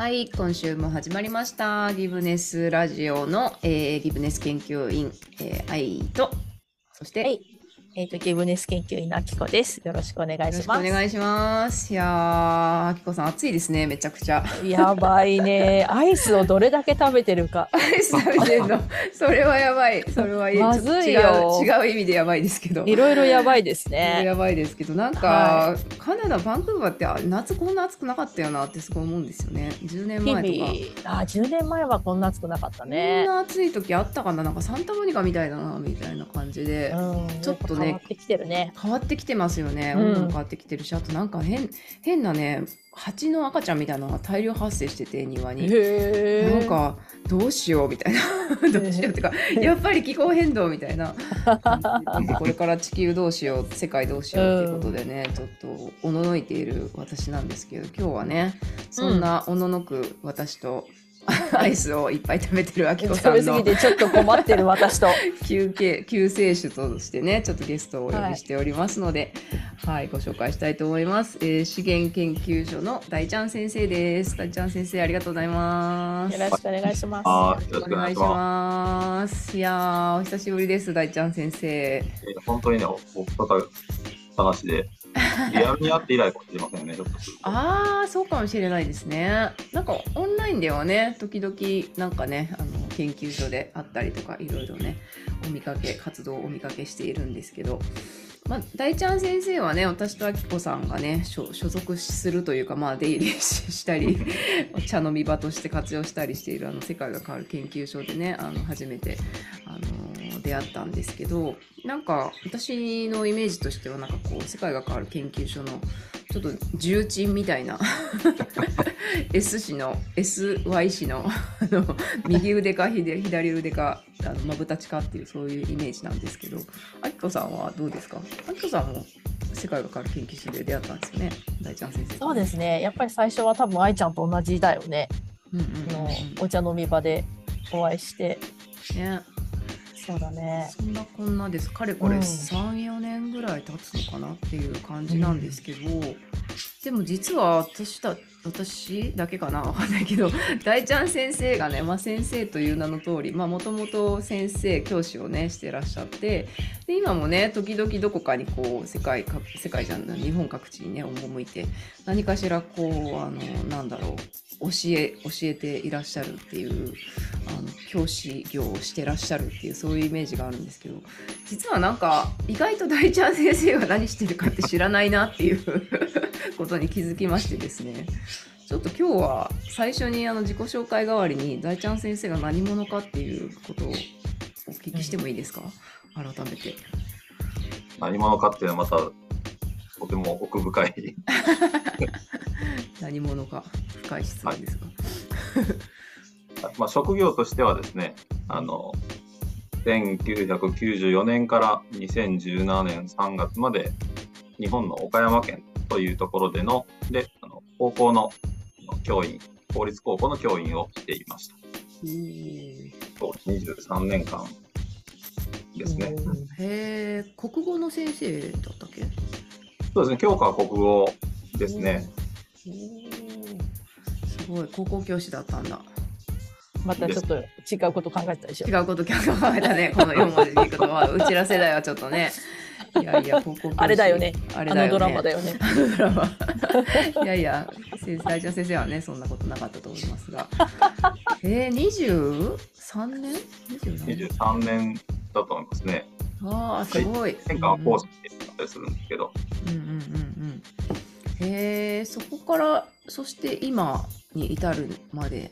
はい、今週も始まりました。ギブネスラジオの、えーギブネス研究員、えー、愛と、そして、えっ、と、ギブネス研究員のあきこです。よろしくお願いします。願いします。いやー、あきこさん、暑いですね、めちゃくちゃ。やばいね。アイスをどれだけ食べてるか。アイス食べてんの、それはやばい。それはまずいよ違う違う意味でやばいですけど。いろいろやばいですね。やばいですけど、なんか、はカナダ、バンクーバーってあ夏こんな暑くなかったよなってすごい思うんですよね。10年日前とか。々、あ、10年前はこんな暑くなかったこんね。な暑い時あったかななんかサンタモニカみたいだなみたいな感じで、うん、ちょっとね。変わってきてるね。変わってきてますよね。うん。温度も変わってきてるし、あとなんか変変なね蜂の赤ちゃんみたいなのが大量発生してて庭に。なんかどうしようみたいな。どうしようってかやっぱり気候変動みたいな。これから地球どうしよう世界どうしようっていうことでね、ちょっとおののいている私なんですけど今日はねそんなおののく私と、アイスをいっぱい食べてるあきこさんの。食べ過ぎてちょっと困ってる私と。休憩救世主としてねちょっとゲストをお呼びしておりますので、はい。ご紹介したいと思います、えー資源研究所の大ちゃん先生です。大ちゃん先生ありがとうございます。よろしくお願いします。はい、よろしお願いしくお願いしまます。いやーお久しぶりです大ちゃん先生。す。えー本当にね、おお二話で、リアルに会って以来かもしれませんね。ああそうかもしれないですねなんかオンラインではね時々なんかねあの研究所であったりとかいろいろねお見かけ活動をお見かけしているんですけどまあ、大ちゃん先生はね私とあきこさんがね所所属するというか、まあ、出入りし したりお 茶飲み場として活用したりしているあの世界が変わる研究所でねあの初めてあの出会ったんですけどなんか私のイメージとしてはなんかこう世界が変わる研究所のちょっと重鎮みたいな S 氏の SY 氏の 右腕か左左腕かあのまぶたちかっていうそういうイメージなんですけどあきこさんはどうですか？あきこさんも世界が変わる研究所で出会ったんですよね大ちゃん先生そうですね。やっぱり最初は多分愛ちゃんと同じだよね。うんうんお茶飲み場でお会いして。ねそうだね。そんなこんなですかれこれうん34年ぐらい経つのかなっていう感じなんですけど、でも実は私だ私だけかなわかんないけど 大ちゃん先生がね、まあ、先生という名の通りもともと先生教師をねしてらっしゃってで今もね時々どこかにこう世界か世界じゃない日本各地にね赴いて何かしらこうあのなんだろう教え教えていらっしゃるっていうあの教師業をしてらっしゃるっていうそういうイメージがあるんですけど実はなんか意外と大ちゃん先生が何してるかって知らないなっていう ことに気づきましてですねちょっと今日は最初にあの自己紹介代わりに大ちゃん先生が何者かっていうことをお聞きしてもいいですか？改めて。何者かっていうのはまた、とても奥深い。何者か深い質問ですが。まあ、職業としてはですね、あの、1994年から2017年3月まで、日本の岡山県というところでの、で、あの高校の教員、公立高校の教員をしていました。そう23年間ですね。うんへえ国語の先生だったっけ？そうですね、教科は国語ですね。すごい高校教師だったんだ。またちょっと違うこと考えてたでしょ違。うこと考えたね、この4文字でいくと、まあ、うちら世代はちょっとね。いやいや、高校あれだよね。あれだよね。あのドラマだよね。あのドラマ。いやいや、先生、大ちゃん先生はね、そんなことなかったと思いますが。えー、23年 ?27 年？23年だと思いますね。ああ、すごい。変化は講師ってあったりするんですけど、うんうんうんうん。へえ、そこから、そして今に至るまで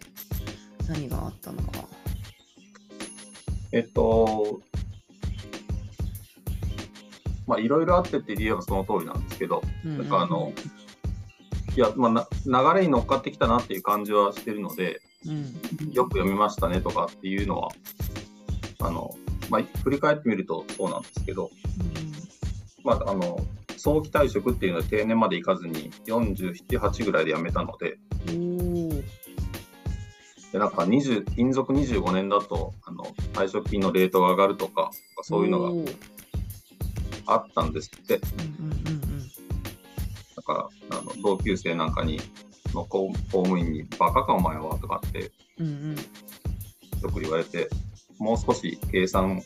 何があったのか。えっと、まあいろいろあってって言えばその通りなんですけど、うんうんなんかあの、いや、まあ、な流れに乗っかってきたなっていう感じはしてるので、うんよく読みましたねとかっていうのは、あの、まあ、振り返ってみるとそうなんですけど、まあ、あの、早期退職っていうのは定年まで行かずに47、8ぐらいで辞めたので。でなんか20勤続25年だとあの退職金のレートが上がるとかそういうのがあったんですって。うんうんうんうん。だからあの同級生なんかにの公公務員に、バカかお前はとかってよく言われて、もう少し計算、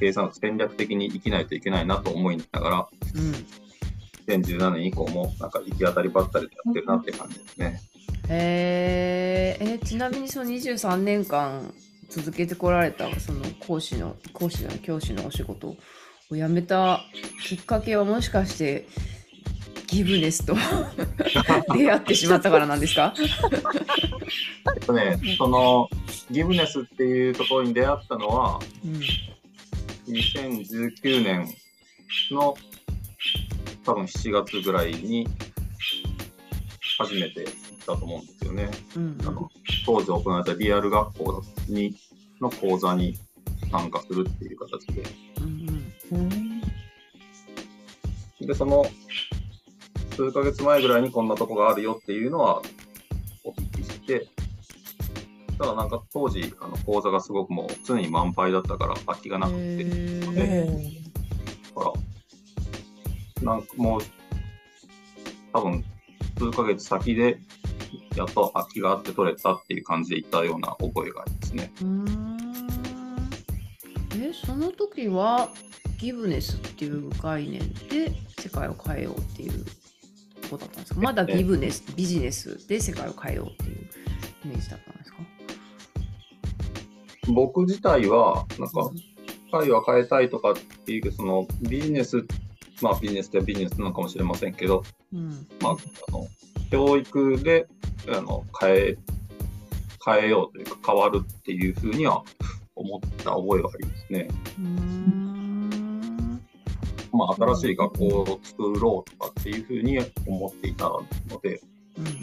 計算を戦略的に生きないといけないなと思いながら、うん2017年以降もなんか行き当たりばったりでやってるなって感じですね。へーえちなみにその23年間続けてこられたその講師の講師の教師のお仕事を辞めたきっかけはもしかしてギブネスと 出会ってしまったからなんですか？えっとね、そのギブネスっていうところに出会ったのは、うん2019年の多分7月ぐらいに初めて行ったと思うんですよね。うんあの当時行われたリアル学校にの講座に参加するっていう形で。うんうんで、その数ヶ月前ぐらいにこんなとこがあるよっていうのはお聞きして、ただなんか当時あの講座がすごくもう常に満杯だったから空きがなくて、へー。えほら、なんかもう、多分、数ヶ月先で、やっと空きがあって取れたっていう感じで行ったような覚えがありますね。えその時はギブネスっていう概念で世界を変えようっていうことだったんですか？まだギブネスビジネスで世界を変えようっていうイメージだったんですか？僕自体は、なんか、社会は変えたいとかっていう、そのビジネス、まあビジネスってビジネスなのかもしれませんけど、うん。まあ、あの、教育で、あの、変え、変えようというか変わるっていうふうには思った覚えがありますね。うーん。まあ、新しい学校を作ろうとかっていうふうに思っていたので、うんうんうん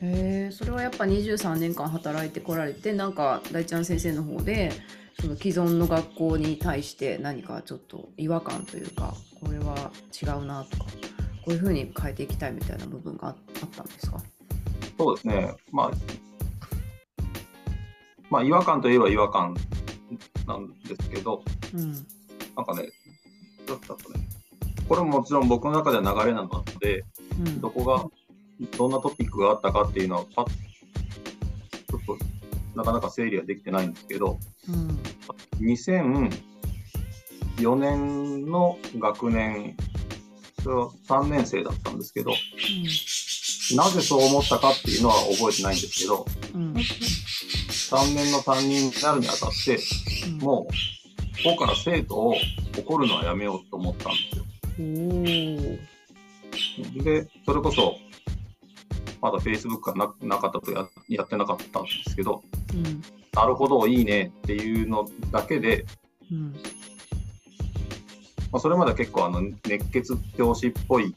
うん。へえそれはやっぱ23年間働いてこられてなんか大ちゃん先生の方でその既存の学校に対して何かちょっと違和感というかこれは違うなとかこういうふうに変えていきたいみたいな部分がああったんですか？そうですね、まあ、まあ、違和感といえば違和感なんですけど、うん。なんかね、ちょっとね、これももちろん僕の中では流れなので、うん。どこが、どんなトピックがあったかっていうのは、パッちょっとなかなか整理はできてないんですけど、うん。2004年の学年、それは3年生だったんですけど、なぜそう思ったかっていうのは覚えてないんですけど、うん。3年の担任になるにあたって、うん。もう、ここから生徒を怒るのはやめようと思ったんですで、それこそ、まだ Facebook がななかったとややってなかったんですけど、うんなるほど、いいねっていうのだけで、うんまあ、それまで結構あの熱血教師っぽい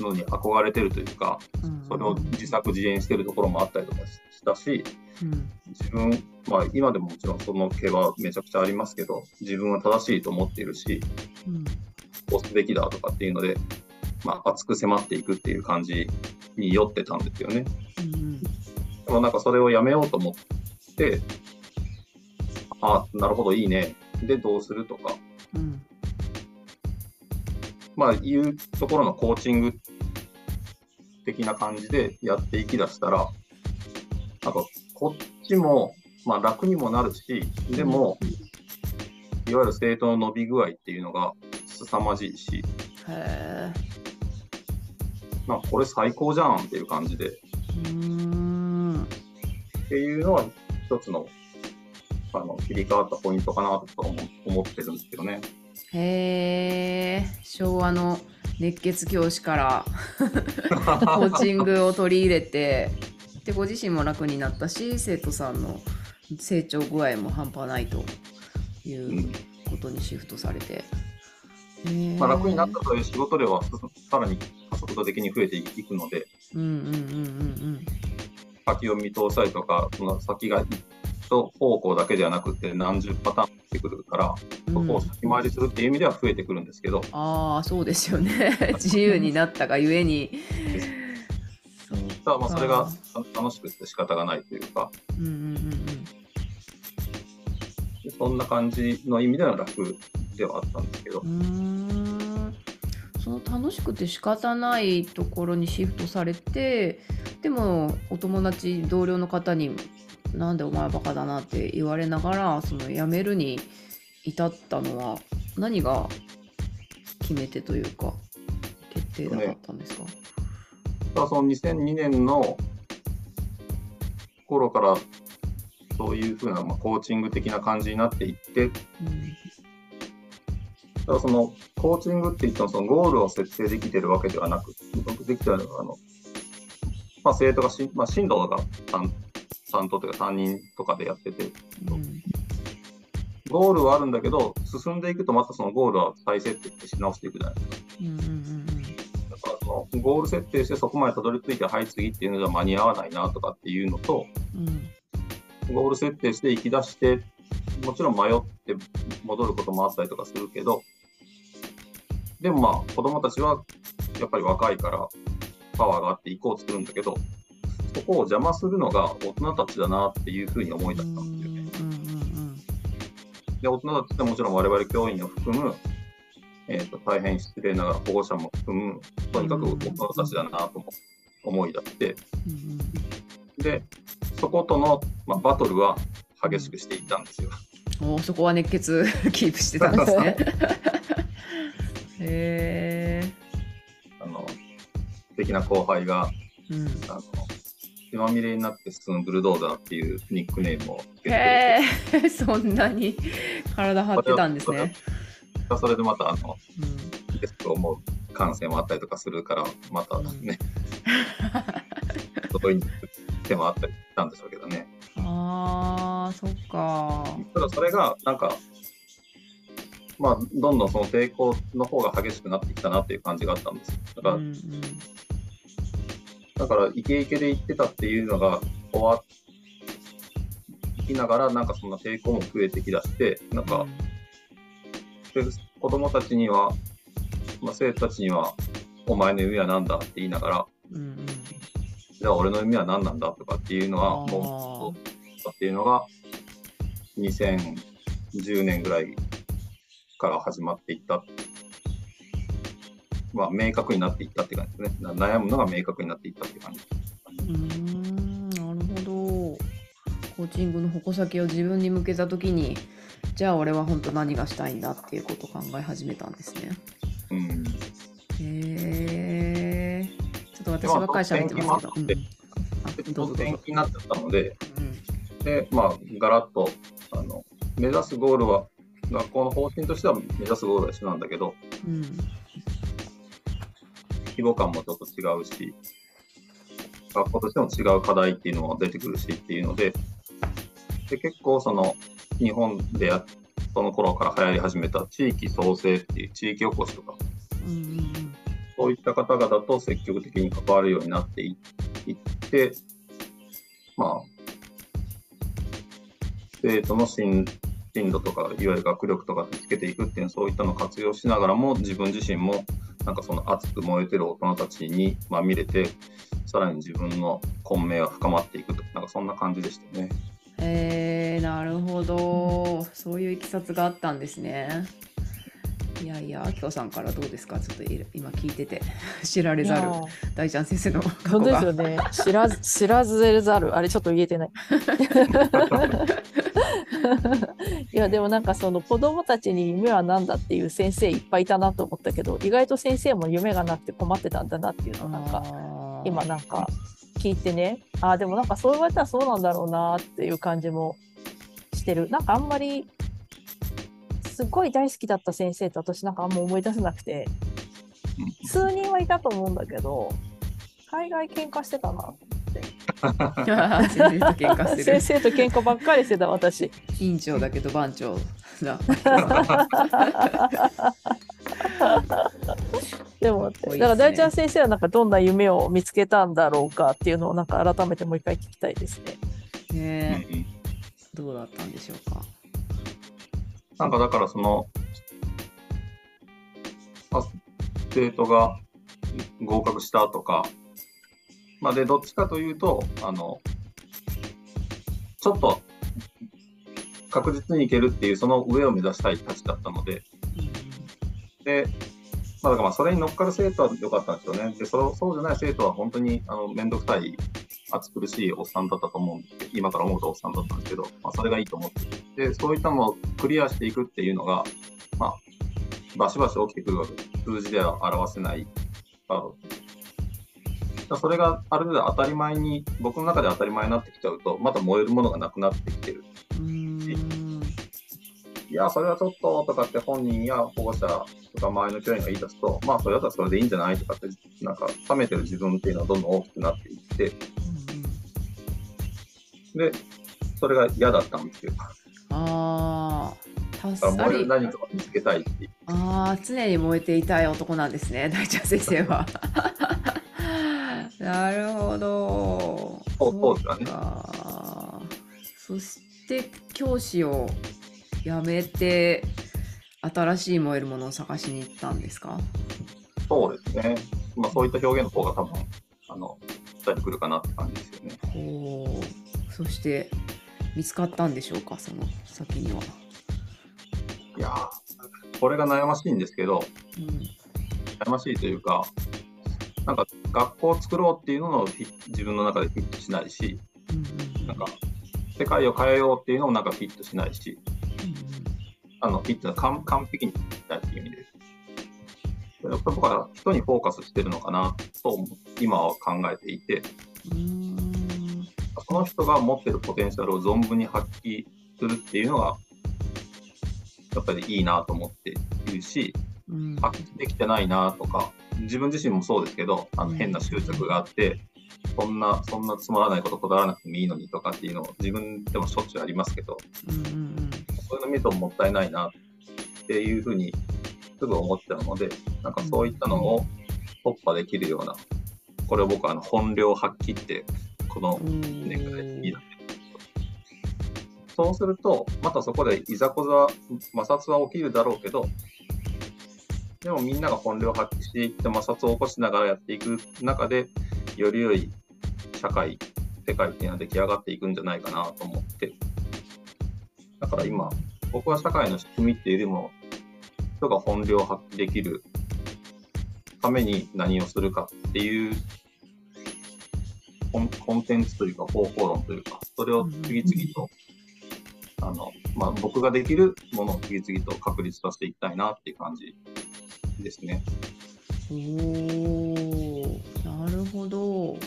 のに憧れてるというか、うんそれを自作自演してるところもあったりとかしたし、うん自分、まあ今でももちろんその毛はめちゃくちゃありますけど、自分は正しいと思っているし、うんこうすべきだとかっていうので、まあ熱く迫っていくっていう感じに酔ってたんですよね。うんでもなんかそれをやめようと思って、あ、なるほど、いいね。で、どうするとか、うんまあいうところのコーチング的な感じでやっていきだしたら、なんかこっちも、まあ楽にもなるし、でも、いわゆる生徒の伸び具合っていうのが凄まじいし、へえなんかこれ最高じゃんっていう感じで、っうーん。ていうのは一つのあの切り替わったポイントかなと思思ってるんですけどね。へえ昭和の熱血教師から コーチングを取り入れてでご自身も楽になったし生徒さんの成長具合も半端ないといううん。ことにシフトされて、へーまあ、楽になったという仕事量はさらに加速度的に増えていくので、先を見通したりとか、その先が一方向だけではなくて何十パターン出てくるから、うん。そこを先回りするっていう意味では増えてくるんですけど、ああそうですよね。自由になったがゆえに。そうまあそれがか楽しくて仕方がないというか、うんうんうんうん。そんな感じの意味では楽ではあったんですけど。その楽楽しくて仕方ないところにシフトされてでもお友達同僚の方に「なんでお前バカだな」って言われながらその辞めるに至ったのは何が決め手というか決定だったんですか、ただその2002年の頃からそういうふうな、まあ、コーチング的な感じになっていって、うんただそのコーチングって言ってもそのゴールを設定できてるわけではなく、できてるのはあの、まあ、生徒がし、まあ、進路が担担当というか担任とかでやってて、うん。ゴールはあるんだけど、進んでいくとまたそのゴールは再設定し直していくじゃない。ですか。うんうんうん。だからそのゴール設定してそこまでたどり着いて、はい、次っていうのでは間に合わないなとかっていうのと、うんうん。ゴール設定して行き出して、もちろん迷って戻ることもあったりとかするけど、でもまあ子供たちはやっぱり若いからパワーがあって行こうとするんだけど、そこを邪魔するのが大人たちだなっていうふうに思い出したんですよね。で、大人たちってもちろん我々教員を含む、えー、と大変失礼ながら保護者も含む、とにかく大人たちだなとも思い出して、で、そことの、まあ、バトルは激しくしていったんですよ。おーそこは熱血キープしてたんですね。へえ。あの素敵な後輩がうん、あの血まみれになって進むブルドーザーっていうニックネームをつけてへえ、そんなに体張ってたんですね。それでまたあのうんゲストを思う感性もあったりとかするからまたね、外に手もあったりしたんでしょうけどねああ、そっか。ただそれがなんかまあどんどんその抵抗の方が激しくなってきたなっていう感じがあったんです。よだから、うんうん。だからイケイケで言ってたっていうのが終わいきながらなんかそんな抵抗も増えてきだしてなんか、で子供たちには、まあ、生徒たちには、お前の夢は何だって言いながら、うんうん。じゃあ俺の夢は何なんだとかっていうのは、もうっていうのが、2010年ぐらいから始まっていった。まあ、明確になっていったって感じですね。な悩むのが明確になっていったって感じ。うーんなるほど。コーチングの矛先を自分に向けたときに、じゃあ俺は本当何がしたいんだっていうことを考え始めたんですね。うん。へえ。ちょっと私ばっかり喋ってますけど。どうぞどうぞ。転勤になっちゃったので、うんで、まあ、ガラッと、あの、目指すゴールは、学校の方針としては目指すゴールは一緒なんだけど、うん規模感もちょっと違うし、学校としても違う課題っていうのも出てくるしっていうので、で結構その日本でやその頃から流行り始めた地域創生っていう地域おこしとか、うんそういった方々と積極的に関わるようになっていって、まあ、生徒の進進路とか、いわゆる学力とかつけていくっていう、そういったのを活用しながらも、自分自身も、なんかその熱く燃えてる大人たちに、まあ、見れて、さらに自分の混迷が深まっていくと、なんかそんな感じでしたね。へえなるほどそういういきさつがあったんですねいやいやあきこさんからどうですか？ちょっとい今聞いてて 知られざる大ちゃん先生の過去本当ですがよね。知らず、知らずざる。あれ、ちょっと言えてない。いや、でもなんかその子供たちに夢は何だっていう先生いっぱいいたなと思ったけど、意外と先生も夢がなくて困ってたんだなっていうのをなんか、今なんか聞いてね、ああ、でもなんかそう言われたらそうなんだろうなっていう感じもしてる。なんかあんまり、すっごい大好きだった先生と私なんかあんま思い出せなくて、数人はいたと思うんだけど、海外喧嘩してたな。先生と喧嘩してる。先生と喧嘩ばっかりしてた私。委員長だけど番長だ でも、だから大ちゃん先生はなんかどんな夢を見つけたんだろうかっていうのをなんか改めてもう一回聞きたいですね。ねうんうん。どうだったんでしょうか？なんかだからその、あ生徒が合格したとか、まあ、で、どっちかというと、あの、ちょっと確実にいけるっていう、その上を目指したいたちだったので、で、まあ、だからまあそれに乗っかる生徒は良かったんですよね。で、そうそうじゃない生徒は本当にあの面倒くさい、暑苦しいおっさんだったと思うんで、今から思うとおっさんだったんですけど、まあ、それがいいと思ってで、そういったのをクリアしていくっていうのが、まあ、バシバシ起きてくるわけです。数字では表せないあそれがある程度当たり前に、僕の中で当たり前になってきちゃうと、また燃えるものがなくなってきてる。いや、それはちょっととかって本人や保護者とか周りの教員が言い出すと、まあ、それだったらそれでいいんじゃないとかって、なんか、冷めてる自分っていうのはどんどん大きくなっていって、で、それが嫌だったんですよ。ああ。助かり何かを見つけたいっていう。ああ、常に燃えていたい男なんですね、大ちゃん先生は。なるほど。そうですかね。そして教師を辞めて新しい燃えるものを探しに行ったんですか？そうですね。まあそういった表現の方が多分あの伝えてくるかなって感じですよね。ほう。そして見つかったんでしょうか？その先には。いやこれが悩ましいんですけど、うん、悩ましいというか学校を作ろうっていうのも自分の中でフィットしないし、なんか世界を変えようっていうのもなんかフィットしないし、あのフィット完完璧にないっていう意味です。やっぱ僕は人にフォーカスしてるのかなと今は考えていて、その人が持ってるポテンシャルを存分に発揮するっていうのがやっぱりいいなと思っているし、発揮できてないなとか、自分自身もそうですけど、あの変な執着があって、そんな、そんなつまらないことこだわらなくてもいいのにとかっていうのを自分でもしょっちゅうありますけど、うんうんうん、そういうの見るともったいないなっていうふうにすぐ思っちゃうので、なんかそういったのを突破できるような、これを僕はあの本領発揮って、この年ぐらいいいなそうすると、またそこでいざこざ、摩擦は起きるだろうけど、でもみんなが本領発揮していって摩擦を起こしながらやっていく中で、より良い社会、世界っていうのは出来上がっていくんじゃないかなと思って。だから今、僕は社会の仕組みっていうよりも、人が本領発揮できるために何をするかっていうコンコンテンツというか方法論というか、それを次々と、あの、まあ、僕ができるものを次々と確立させていきたいなっていう感じですね。おなるほど。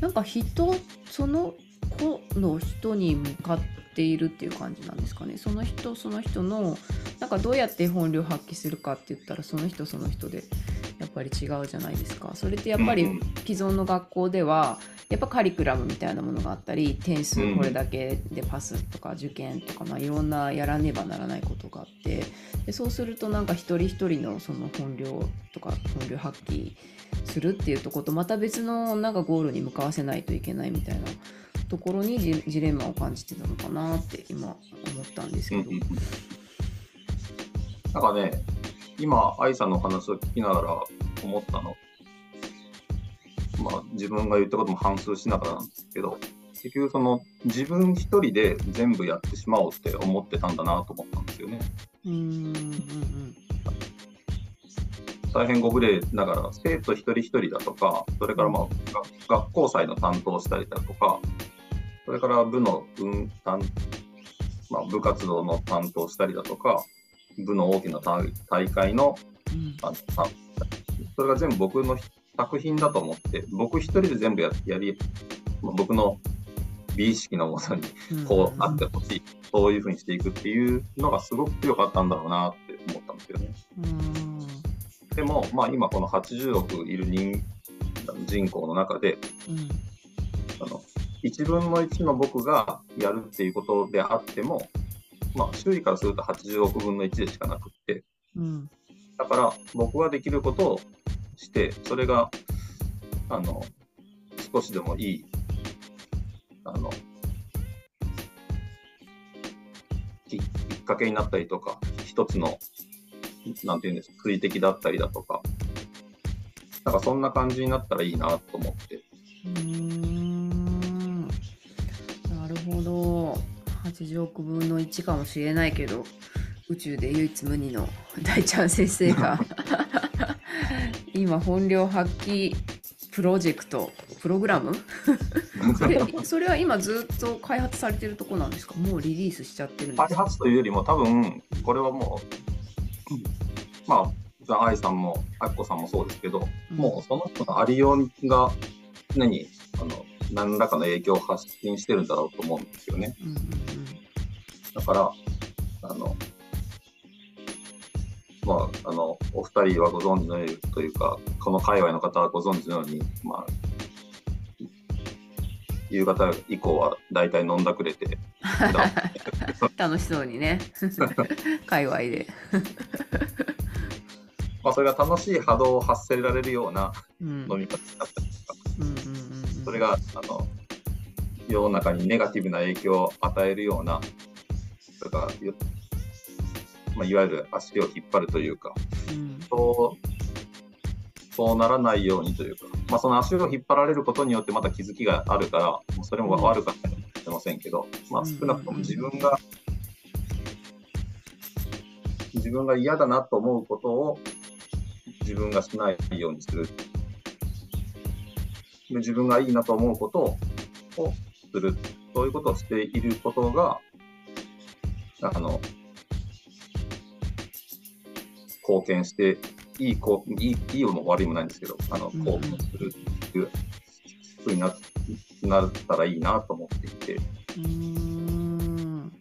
なんか人その子の人に向かっているっていう感じなんですかね。その人その人のなんかどうやって本領発揮するかって言ったらその人その人でぱり違うじゃないですか。それってやっぱり既存の学校ではやっぱカリキュラムみたいなものがあったり点数これだけでパスとか受験とか、まあ、いろんなやらねばならないことがあってでそうするとなんか一人一人のその本領とか本領発揮するっていうとことまた別のなんかゴールに向かわせないといけないみたいなところにジレンマを感じてたのかなって今思ったんですけど。なんかね今愛さんの話を聞きながら思ったの。まあ、自分が言ったことも反芻しながらなんですけど、結局その自分一人で全部やってしまおうって思ってたんだなと思ったんですよね。うんうん大変ご無礼ながら生徒一人一人だとか、それからまあ学校祭の担当したりだとか、それから部の運担、まあ、部活動の担当したりだとか、部の大きな大会の、うん、あそれが全部僕の作品だと思って、僕一人で全部ややり、僕の美意識のもとにこうあってほしい、そういうふうにしていくっていうのがすごく強かったんだろうなって思ったんですよね。でも、まあ、今この80億いる人人口の中で、うん、あの1分の1の僕がやるっていうことであっても、まあ、周囲からすると80億分の1でしかなくって、うん、だから僕ができることをして、それが、あの、少しでもいい、あの、きっかけになったりとか、一つの、なんていうんですか、水滴だったりだとか、なんかそんな感じになったらいいなと思って。うんなるほど。80億分の1かもしれないけど、宇宙で唯一無二の 大ちゃん先生が 今本領発揮プロジェクトプログラム？それそれは今ずっと開発されてるとこなんですか？もうリリースしちゃってるんですか？開発というよりも多分これはもう、うんまあ愛さんもあっこさんもそうですけど、もうその人のありようが常にあの何らかの影響を発信してるんだろうと思うんですよね。うんうんうん。だから、あの、まあ、あの、お二人はご存知のようにというか、この界隈の方はご存知のように、まあ、夕方以降は大体飲んだくれて、楽しそうにね。界隈で、まあ、それが楽しい波動を発せられるようなうん、飲み方だったりとか、うんうんうんうん。それが、あの、世の中にネガティブな影響を与えるような、それかまあ、いわゆる足を引っ張るというか、うんそう、そうならないようにというか、まあ、その足を引っ張られることによってまた気づきがあるから、もうそれも悪かったかもしれませんけど、まあ、うん少なくとも自分が、自分が嫌だなと思うことを自分がしないようにする。で自分がいいなと思うことををする。そういうことをしていることが、あの、貢献して、いいこう、いい、いいも悪いもないんですけど、あの、うん。貢献するっていうふうにななったらいいなと思っていて、うーん。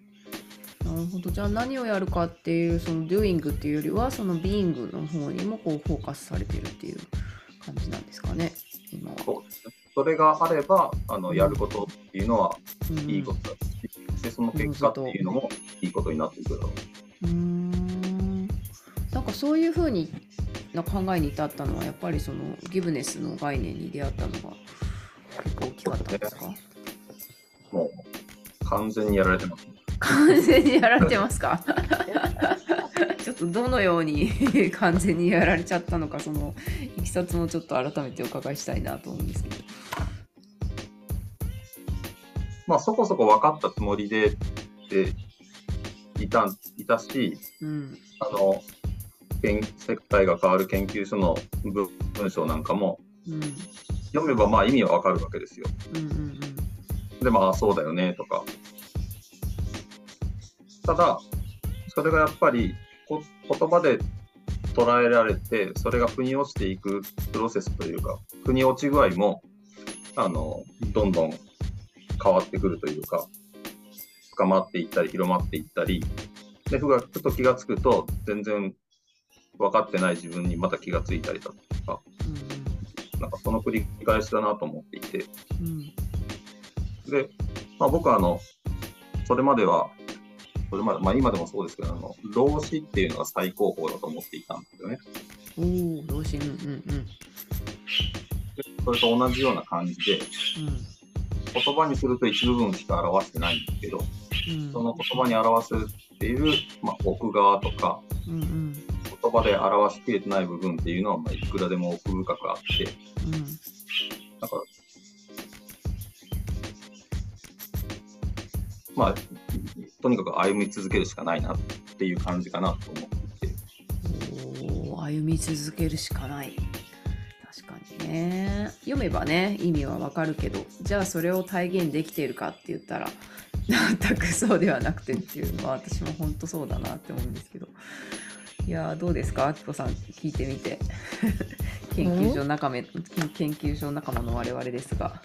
なるほど。じゃあ何をやるかっていうその doing っていうよりはその being の方にもこうフォーカスされてるっていう感じなんですかね今は。それがあれば、あの、うんやることっていうのはうん。いいことだし、で、その結果っていうのもいいことになっていくだろう。かそういうふうにな考えに至ったのはやっぱりそのギブネスの概念に出会ったのが結構大きかったんですか？もう、完全にやられてます。完全にやられてますか？ちょっとどのように完全にやられちゃったのかそのいきさつもちょっと改めてお伺いしたいなと思うんですけど。まあ、そこそこ分かったつもりで、で、いた、いたし、うんあの、研世界が変わる研究所の文文章なんかも、うん読めばまあ意味はわかるわけですよ。うんうんで、まあそうだよねとか。ただ、それがやっぱりこ言葉で捉えられて、それが腑に落ちていくプロセスというか、腑に落ち具合も、あの、どんどん変わってくるというか、深まっていったり、広まっていったり、で、ふがふと気がつくと、全然分かってない自分にまた気がついたりだとか、なんかその繰り返しだなと思っていて、うんうんで、まあ、僕はあの、それまでは、それまで、まあ今でもそうですけど、あの、老子っていうのが最高峰だと思っていたんですよね。うんおお同心うんうん。でそれと同じような感じで、言葉にすると一部分しか表してないんですけど、うん。うん。その言葉に表せている、まあ、奥側とか、うんうん言葉で表しきれてない部分っていうのは、まあ、いくらでも奥深くあって、うんなんか、まあ、とにかく歩み続けるしかないなっていう感じかなと思って、お歩み続けるしかない。確かにね。読めばね意味はわかるけどじゃあそれを体現できているかって言ったら全くそうではなくてっていうのは私も本当そうだなって思うんですけど。いやーどうですか？あきこさん聞いてみて。研究所仲間研究所仲間の我々ですが。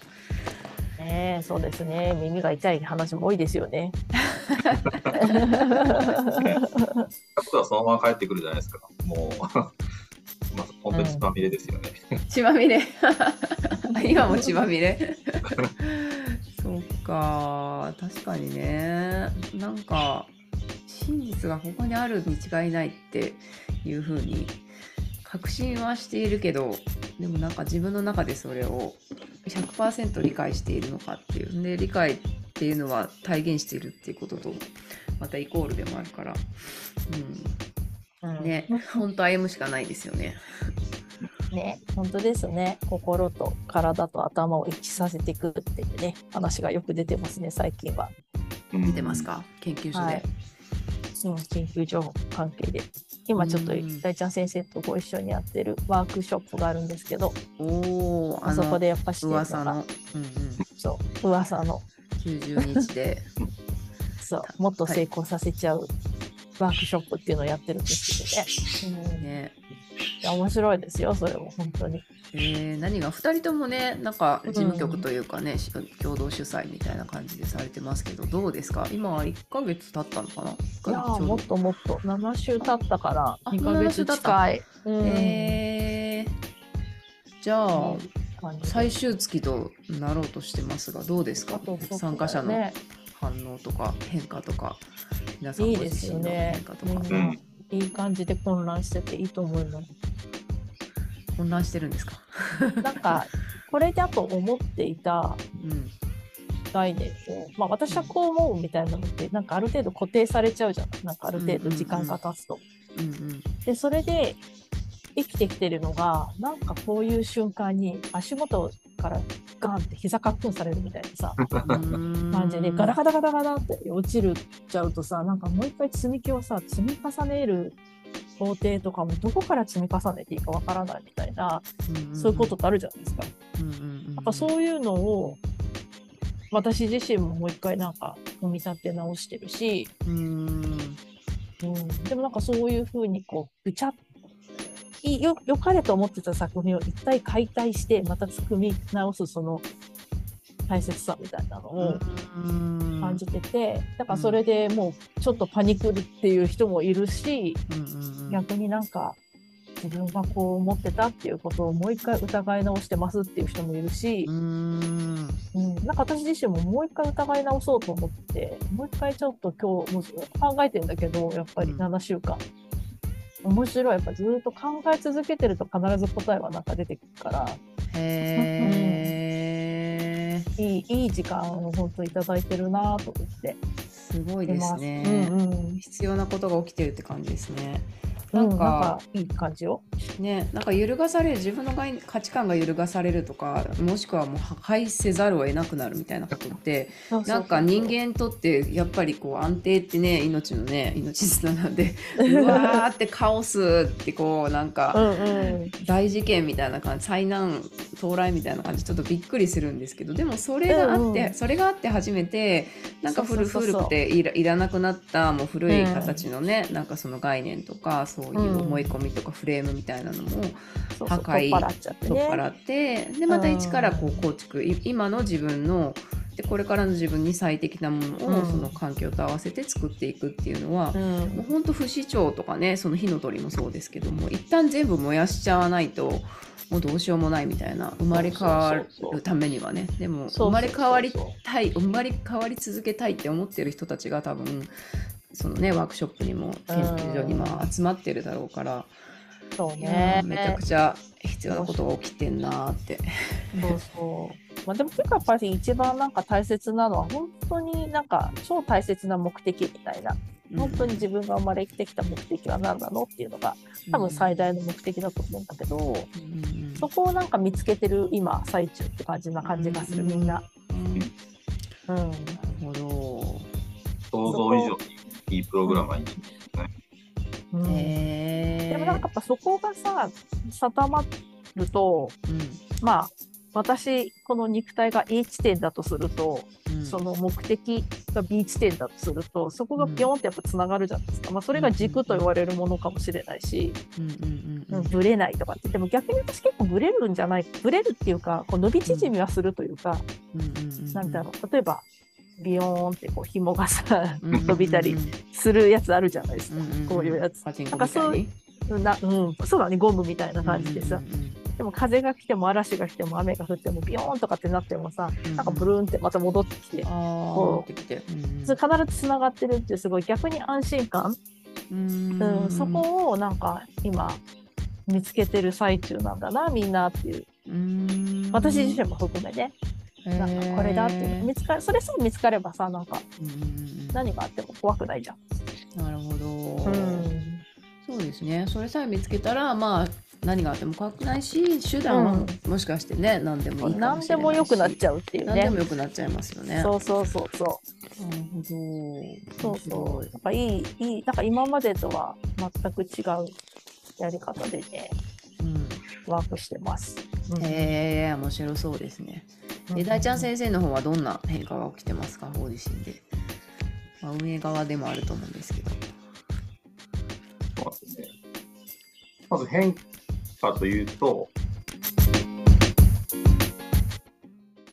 ねえそうですね。耳が痛い話も多いですよね。ことはそのまま帰ってくるじゃないですか。もう、まあ、本当に血まみれですよね。血まみれ。今も血まみれ？そっか確かにね。なんか真実がここにあるに違いないっていうふうに確信はしているけどでもなんか自分の中でそれを100%理解しているのかっていうで理解っていうのは体現しているっていうこととまたイコールでもあるから、うん、ね本当歩むしかないですよね。ね、本当ですね。心と体と頭を一致させていくっていうね、話がよく出てますね、最近は。うん出てますか？研究所で。はいうん、研究所関係で。今ちょっとうん。大ちゃん先生とご一緒にやってるワークショップがあるんですけど、おお、あそこでやっぱしてるのが。噂の、うんうん、そう噂の。90日で、そうもっと成功させちゃうワークショップっていうのをやってるんですけどね。うんね。面白いですよそれも本当に。えー、何が？2人ともねなんか事務局というかね、し共同主催みたいな感じでされてますけどどうですか？今は1ヶ月経ったのかな？1いやもっともっと。7週経ったからあ2ヶ月近い。うん。えー、じゃあ、最終月となろうとしてますがどうですか？あとそう参加者のね。反応とか変化とか皆さんごいいです自身の変化とか。いい感じで混乱してていいと思います。混乱してるんですか、なんかこれだと思っていたうん概念を、まあ、私はこう思うみたいなのってなんかある程度固定されちゃうじゃん。なんかある程度時間が経つと。うんうんでそれで生きてきてるのがなんかこういう瞬間に足元からガンって膝カックンされるみたいなさうん。感じでガタガタガタガタって落ちるちゃうとさなんかもう一回積み木をさ積み重ねる工程とかもどこから積み重ねていいかわからないみたいな、そういうことってあるじゃないですか。うんうんうんやっぱそういうのを私自身ももう一回なんか組み立て直してるし、うんうん、でもなんかそういうふうにこうぐちゃっいよよかれと思ってた作品を一体解体してまた組み直すその大切さみたいなのをうん。感じてて、だからそれでもうちょっとパニクるっていう人もいるし、逆になんか自分がこう思ってたっていうことをもう一回疑い直してますっていう人もいるしう、ん。うん、なんか私自身ももう一回疑い直そうと思って、もう一回ちょっと今日も考えてんだけど、やっぱりうん。7週間。面白い。やっぱずっと考え続けてると必ず答えはなんか出てくるから、へえいい、いい時間を本当いただいてるなと思ってすごい。ですね、うんうん。必要なことが起きてるって感じですね。ななんんかか、いい感じよ。ね、なんか揺るがされる自分の価値観が揺るがされるとかもしくはもう破壊せざるを得なくなるみたいなことってなんか人間にとってやっぱりこう安定ってね命のね命綱なんで うわーってカオスってこうなんうかんうん。大事件みたいな感じ災難到来みたいな感じちょっとびっくりするんですけどでもそれがあって、うんうんそれがあって初めてなんか古くていらいらなくなったもう古い形のね、なんかその概念とかそういう思い込みとかフレームみたいなのも破壊取っ払ってでまた一からこう構築。い今の自分のでこれからの自分に最適なものをうん。その環境と合わせて作っていくっていうのは、うん。もうほんと不死鳥とかねその火の鳥もそうですけども一旦全部燃やしちゃわないともうどうしようもないみたいな生まれ変わるためにはね。でも生まれ変わりたい生まれ変わり続けたいって思ってる人たちが多分そのねワークショップにも研究所にも集まってるだろうから、そういやねー。めちゃくちゃ必要なことが起きてんなーって。そうそう。まあ、でも結構やっぱり一番なんか大切なのは本当になんか超大切な目的みたいな本当に自分が生まれてきた目的は何なのっていうのが多分最大の目的だと思うんだけど、うんうんそこをなんか見つけてる今最中って感じな感じがするみんな。うんなるうんほど。想像以上にいいプログラマーになるんですね。うん。へえ。でもなんかやっぱそこがさ定まるとうん。まあ私この肉体が A 地点だとすると、うん。その目的が B 地点だとするとそこがビヨーンってやっぱつながるじゃないですか、まあ、それが軸と言われるものかもしれないし、うんうんうんうん、ブレないとかって。でも逆に私結構ブレるんじゃない？ブレるっていうかこう伸び縮みはするというか、うんうんうん。なんだろう。例えばビヨーンってこう紐がさ伸びたりするやつあるじゃないですか、こういうやつ。なんかそうなうん、そうだねゴムみたいな感じでさ、でも風が来ても嵐が来ても雨が降ってもビヨーンとかってなってもさ、うんなんかブルーンってまた戻ってきて、こう。必ずつながってるっていうすごい逆に安心感、うん。うん。そこをなんか今見つけてる最中なんだなみんなっていう。うん。私自身も含めね、なんかこれだっていうの見つかそれさえ見つかればさなんかうんうんうん何があっても怖くないじゃん。なるほど、うんそうですねそれさえ見つけたらまあ何があっても怖くないし手段はうんもしかしてね何でもいいかもしれないし何でも良くなっちゃうっていうね何でも。良くなっちゃいますよねそうそうそうそなるほど。そうそう。なんかいい、いい、なんか今までとは全く違うやり方でね、うん。ワークしてます。うんへえ、面白そうですね。え、大ちゃん先生の方はどんな変化が起きてますか、ご自身で。まあ、運営側でもあると思うんですけど。そうですね。まず変化というと、